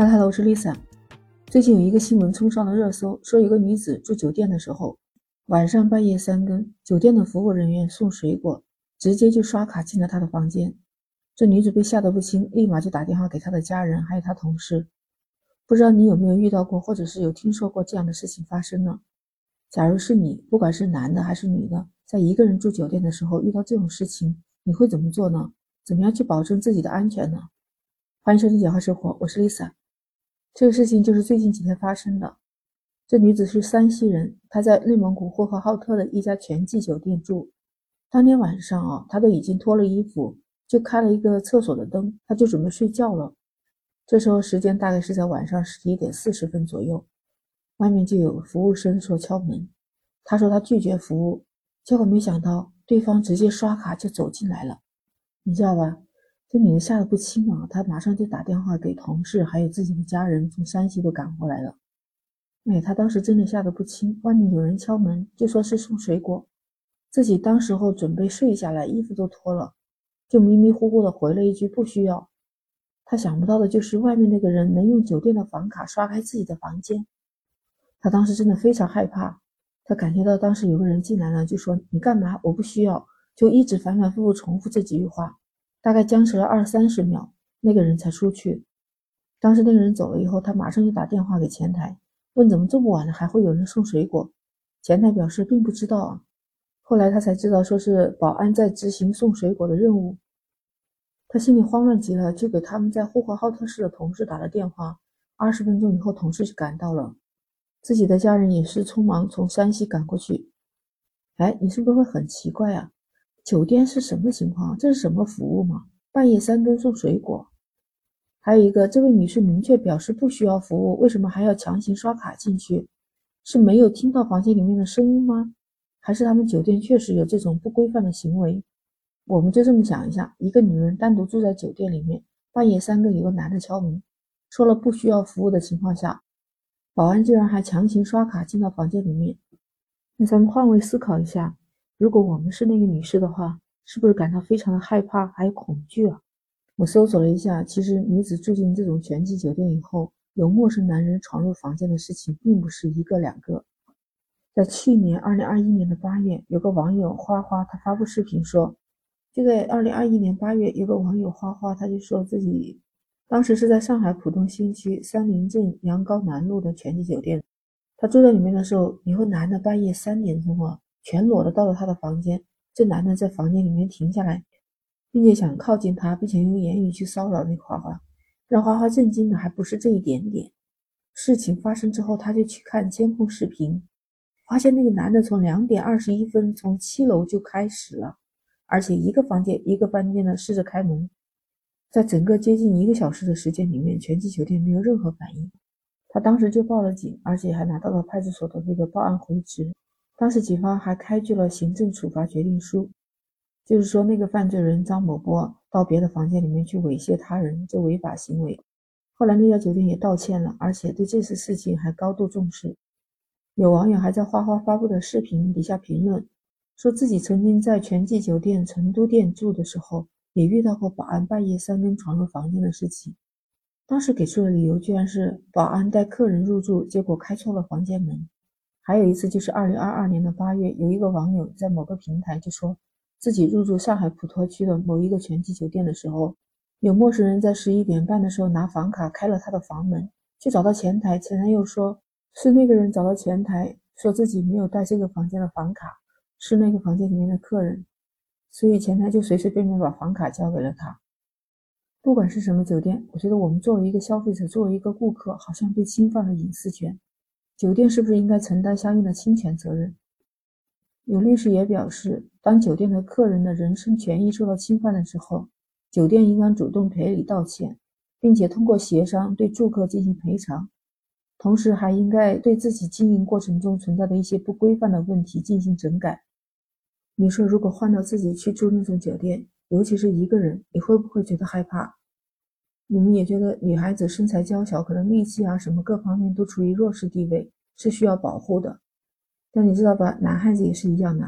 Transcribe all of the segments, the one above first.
Hello，我是 Lisa。最近有一个新闻冲上了热搜，说有个女子住酒店的时候，晚上半夜三更，酒店的服务人员送水果，直接就刷卡进了她的房间。这女子被吓得不轻，立马就打电话给她的家人，还有她同事。不知道你有没有遇到过，或者是有听说过这样的事情发生呢？假如是你，不管是男的还是女的，在一个人住酒店的时候遇到这种事情，你会怎么做呢？怎么样去保证自己的安全呢？欢迎收听《简化生活》，我是 Lisa。这个事情就是最近几天发生的。这女子是山西人，她在内蒙古呼和浩特的一家全季酒店住。当天晚上啊，她都已经脱了衣服，就开了一个厕所的灯，她就准备睡觉了。这时候时间大概是在晚上十一点四十分左右，外面就有服务生说敲门。她说她拒绝服务，结果没想到对方直接刷卡就走进来了，你知道吧？这女的吓得不轻啊！她马上就打电话给同事，还有自己的家人，从山西都赶过来了。哎，她当时真的吓得不轻。外面有人敲门，就说是送水果，自己当时候准备睡下来，衣服都脱了，就迷迷糊糊的回了一句不需要。她想不到的就是外面那个人能用酒店的房卡刷开自己的房间。她当时真的非常害怕，她感觉到当时有个人进来了，就说你干嘛？我不需要，就一直反反复复重复这几句话。大概僵持了二三十秒，那个人才出去。当时那个人走了以后，他马上就打电话给前台，问怎么这么晚了还会有人送水果。前台表示并不知道啊。后来他才知道，说是保安在执行送水果的任务。他心里慌乱极了，就给他们在呼和浩特市的同事打了电话。二十分钟以后，同事就赶到了，自己的家人也是匆忙从山西赶过去。哎，你是不是会很奇怪啊？酒店是什么情况？这是什么服务吗？半夜三更送水果，还有一个，这位女士明确表示不需要服务，为什么还要强行刷卡进去？是没有听到房间里面的声音吗？还是他们酒店确实有这种不规范的行为？我们就这么想一下：一个女人单独住在酒店里面，半夜三更有个男的敲门，说了不需要服务的情况下，保安居然还强行刷卡进到房间里面。那咱们换位思考一下。如果我们是那个女士的话，是不是感到非常的害怕还有恐惧啊？我搜索了一下，其实女子住进这种全季酒店以后，有陌生男人闯入房间的事情并不是一个两个。在去年二零二一年的八月，有个网友花花，他发布视频说，就在二零二一年八月，有个网友花花，他就说自己当时是在上海浦东新区三林镇杨高南路的全季酒店，他住在里面的时候，有个男的半夜三点钟啊。全裸的到了他的房间，这男的在房间里面停下来，并且想靠近他，并且用言语去骚扰那花花。让花花震惊的还不是这一点点，事情发生之后，他就去看监控视频，发现那个男的从两点二十一分从七楼就开始了，而且一个房间一个房间的试着开门，在整个接近一个小时的时间里面，全季酒店没有任何反应。他当时就报了警，而且还拿到了派出所的这个报案回执。当时警方还开具了行政处罚决定书，就是说那个犯罪人张某波到别的房间里面去猥亵他人，这违法行为。后来那家酒店也道歉了，而且对这次事情还高度重视。有网友还在花花发布的视频底下评论，说自己曾经在全季酒店成都店住的时候，也遇到过保安半夜三更闯入房间的事情。当时给出的理由居然是保安带客人入住，结果开错了房间门。还有一次，就是二零二二年的八月，有一个网友在某个平台就说自己入住上海普陀区的某一个全季酒店的时候，有陌生人在十一点半的时候拿房卡开了他的房门，去找到前台，前台又说是那个人找到前台，说自己没有带这个房间的房卡，是那个房间里面的客人，所以前台就随随便便把房卡交给了他。不管是什么酒店，我觉得我们作为一个消费者，作为一个顾客，好像被侵犯了隐私权。酒店是不是应该承担相应的侵权责任？有律师也表示，当酒店的客人的人身权益受到侵犯的时候，酒店应当主动赔礼道歉，并且通过协商对住客进行赔偿，同时还应该对自己经营过程中存在的一些不规范的问题进行整改。你说，如果换到自己去住那种酒店，尤其是一个人，你会不会觉得害怕？你们也觉得女孩子身材娇小，可能力气啊什么各方面都处于弱势地位，是需要保护的。但你知道吧，男孩子也是一样的，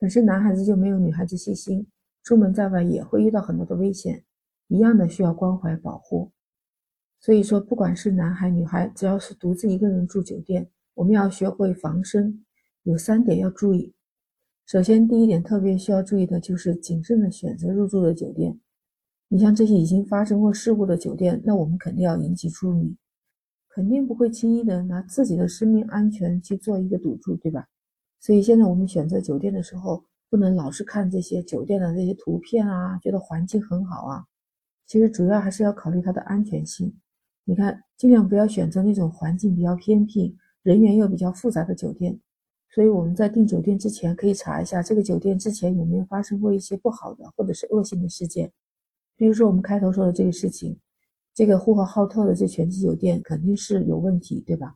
本身男孩子就没有女孩子细心，出门在外也会遇到很多的危险，一样的需要关怀保护。所以说，不管是男孩女孩，只要是独自一个人住酒店，我们要学会防身，有三点要注意。首先，第一点特别需要注意的就是谨慎的选择入住的酒店。你像这些已经发生过事故的酒店，那我们肯定要引起注意，肯定不会轻易的拿自己的生命安全去做一个赌注，对吧？所以现在我们选择酒店的时候，不能老是看这些酒店的这些图片啊，觉得环境很好啊，其实主要还是要考虑它的安全性。你看，尽量不要选择那种环境比较偏僻、人员又比较复杂的酒店。所以我们在订酒店之前，可以查一下这个酒店之前有没有发生过一些不好的或者是恶性的事件。比如说我们开头说的这个事情，这个呼和浩特的这全季酒店肯定是有问题，对吧？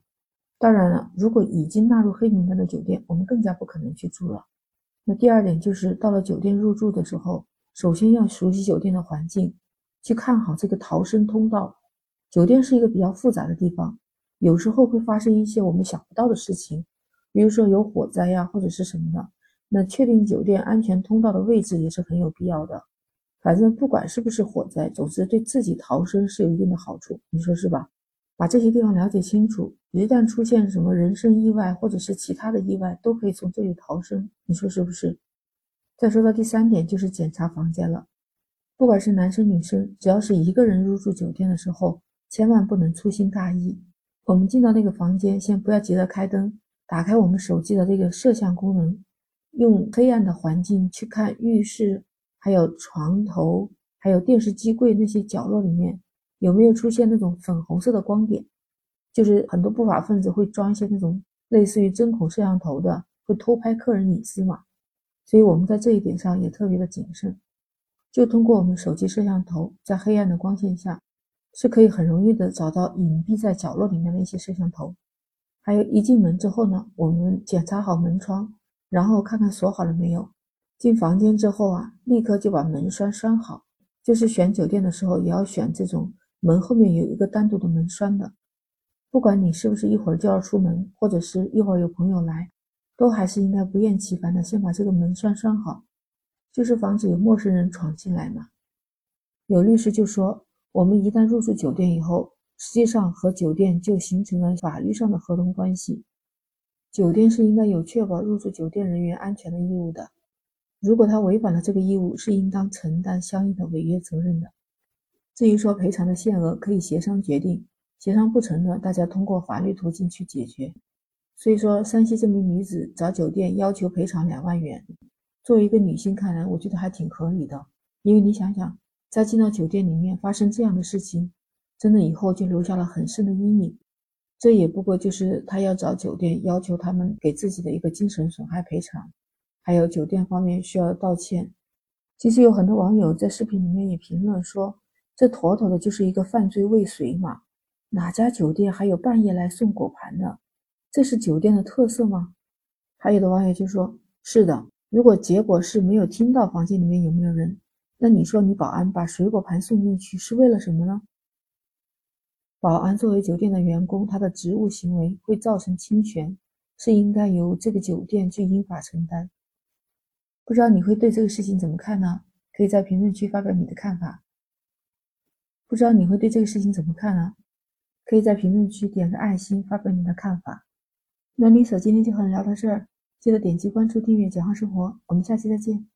当然了，如果已经纳入黑名单的酒店，我们更加不可能去住了。那第二点就是到了酒店入住的时候，首先要熟悉酒店的环境，去看好这个逃生通道。酒店是一个比较复杂的地方，有时候会发生一些我们想不到的事情，比如说有火灾呀，或者是什么的。那确定酒店安全通道的位置也是很有必要的。反正不管是不是火灾，总之对自己逃生是有一定的好处，你说是吧？把这些地方了解清楚，一旦出现什么人身意外或者是其他的意外，都可以从这里逃生，你说是不是？再说到第三点，就是检查房间了。不管是男生女生，只要是一个人入住酒店的时候。千万不能粗心大意。我们进到那个房间，先不要急着开灯，打开我们手机的这个摄像功能，用黑暗的环境去看浴室、还有床头、还有电视机柜那些角落里面有没有出现那种粉红色的光点。就是很多不法分子会装一些那种类似于针孔摄像头的，会偷拍客人隐私嘛。所以我们在这一点上也特别的谨慎，就通过我们手机摄像头，在黑暗的光线下。是可以很容易的找到隐蔽在角落里面的一些摄像头，还有一进门之后呢，我们检查好门窗，然后看看锁好了没有。进房间之后啊，立刻就把门栓栓好。就是选酒店的时候，也要选这种门后面有一个单独的门栓的。不管你是不是一会儿就要出门，或者是一会儿有朋友来，都还是应该不厌其烦的先把这个门栓栓好，就是防止有陌生人闯进来嘛。有律师就说。我们一旦入住酒店以后，实际上和酒店就形成了法律上的合同关系。酒店是应该有确保入住酒店人员安全的义务的。如果他违反了这个义务，是应当承担相应的违约责任的。至于说赔偿的限额，可以协商决定，协商不成的，大家通过法律途径去解决。所以说，山西这名女子找酒店要求赔偿两万元，作为一个女性看来，我觉得还挺合理的，因为你想想。在进到酒店里面发生这样的事情，真的以后就留下了很深的阴影。这也不过就是他要找酒店要求他们给自己的一个精神损害赔偿，还有酒店方面需要道歉。其实有很多网友在视频里面也评论说，这妥妥的就是一个犯罪未遂嘛！哪家酒店还有半夜来送果盘的？这是酒店的特色吗？还有的网友就说：是的，如果结果是没有听到房间里面有没有人。那你说，你保安把水果盘送进去是为了什么呢？保安作为酒店的员工，他的职务行为会造成侵权，是应该由这个酒店去依法承担。不知道你会对这个事情怎么看呢？可以在评论区发表你的看法。不知道你会对这个事情怎么看呢？可以在评论区点个爱心，发表你的看法。那丽嫂今天就和你聊到这儿，记得点击关注、订阅“简化生活”，我们下期再见。